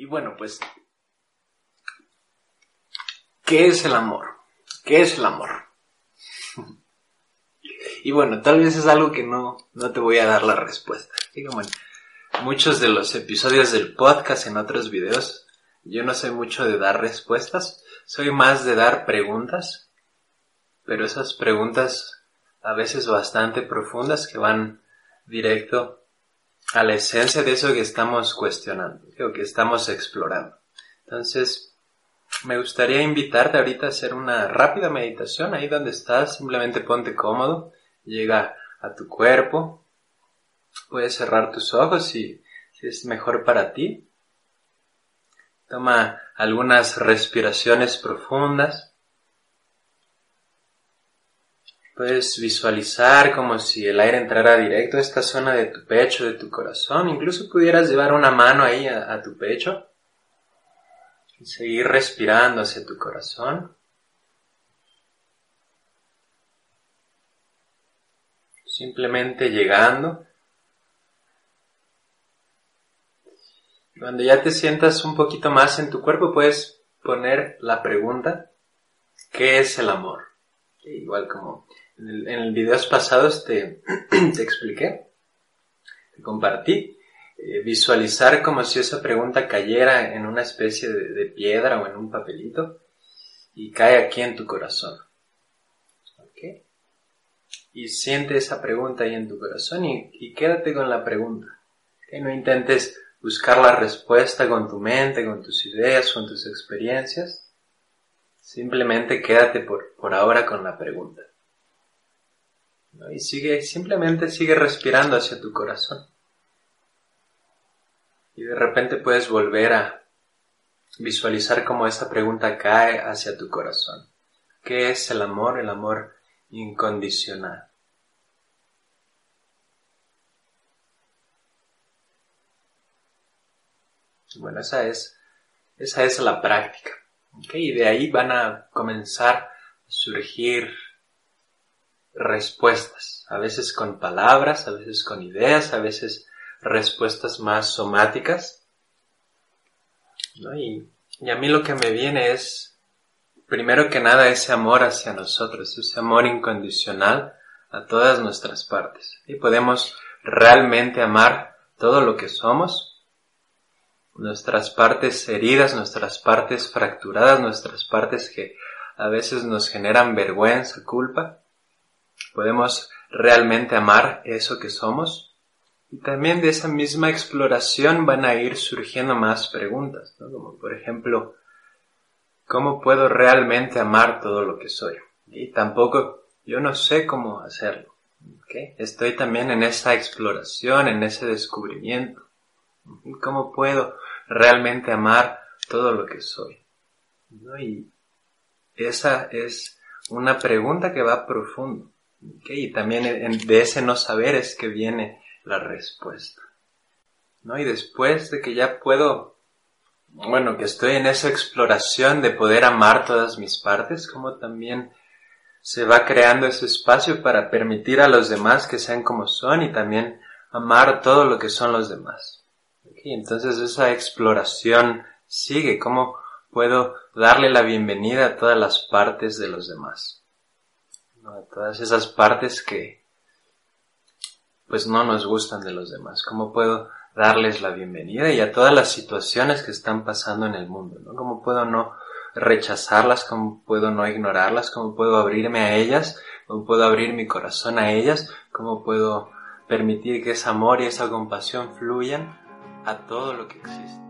Y bueno, pues, ¿qué es el amor? ¿Qué es el amor? y bueno, tal vez es algo que no, no te voy a dar la respuesta. Así como muchos de los episodios del podcast, en otros videos, yo no soy mucho de dar respuestas, soy más de dar preguntas, pero esas preguntas a veces bastante profundas que van directo a la esencia de eso que estamos cuestionando, o que estamos explorando. Entonces, me gustaría invitarte ahorita a hacer una rápida meditación ahí donde estás, simplemente ponte cómodo, llega a tu cuerpo, puedes cerrar tus ojos si, si es mejor para ti. Toma algunas respiraciones profundas. Puedes visualizar como si el aire entrara directo a esta zona de tu pecho, de tu corazón. Incluso pudieras llevar una mano ahí a, tu pecho y seguir respirando hacia tu corazón. Simplemente llegando. Cuando ya te sientas un poquito más en tu cuerpo, puedes poner la pregunta, ¿qué es el amor? Igual como en el, videos pasados te, te expliqué, te compartí, eh, visualizar como si esa pregunta cayera en una especie de, piedra o en un papelito y cae aquí en tu corazón. ¿Ok? Y siente esa pregunta ahí en tu corazón y, quédate con la pregunta. que No intentes buscar la respuesta con tu mente, con tus ideas, con tus experiencias. Simplemente quédate por, por ahora con la pregunta. Y sigue, simplemente sigue respirando hacia tu corazón. Y de repente puedes volver a visualizar cómo esa pregunta cae hacia tu corazón. ¿Qué es el amor? El amor incondicional. Bueno, esa es, esa es la práctica. Y de ahí van a comenzar a surgir respuestas, a veces con palabras, a veces con ideas, a veces respuestas más somáticas. Y, a mí lo que me viene es, primero que nada, ese amor hacia nosotros, ese amor incondicional a todas nuestras partes. Y podemos realmente amar todo lo que somos, nuestras partes heridas, nuestras partes fracturadas, nuestras partes que a veces nos generan vergüenza, culpa, podemos realmente amar eso que somos. Y también de esa misma exploración van a ir surgiendo más preguntas, como por ejemplo, ¿cómo puedo realmente amar todo lo que soy? Y tampoco, yo no sé cómo hacerlo. Estoy también en esa exploración, en ese descubrimiento. ¿Cómo puedo realmente amar todo lo que soy? Y esa es una pregunta que va profundo. Y también de ese no saber es que viene la respuesta. ¿no? Y después de que ya puedo, bueno, que estoy en esa exploración de poder amar todas mis partes, como también se va creando ese espacio para permitir a los demás que sean como son y también amar todo lo que son los demás. Entonces esa exploración sigue, cómo puedo darle la bienvenida a todas las partes de los demás a todas esas partes que pues no nos gustan de los demás. ¿Cómo puedo darles la bienvenida y a todas las situaciones que están pasando en el mundo? ¿no? ¿Cómo puedo no rechazarlas? ¿Cómo puedo no ignorarlas? ¿Cómo puedo abrirme a ellas? ¿Cómo puedo abrir mi corazón a ellas? ¿Cómo puedo permitir que ese amor y esa compasión fluyan a todo lo que existe?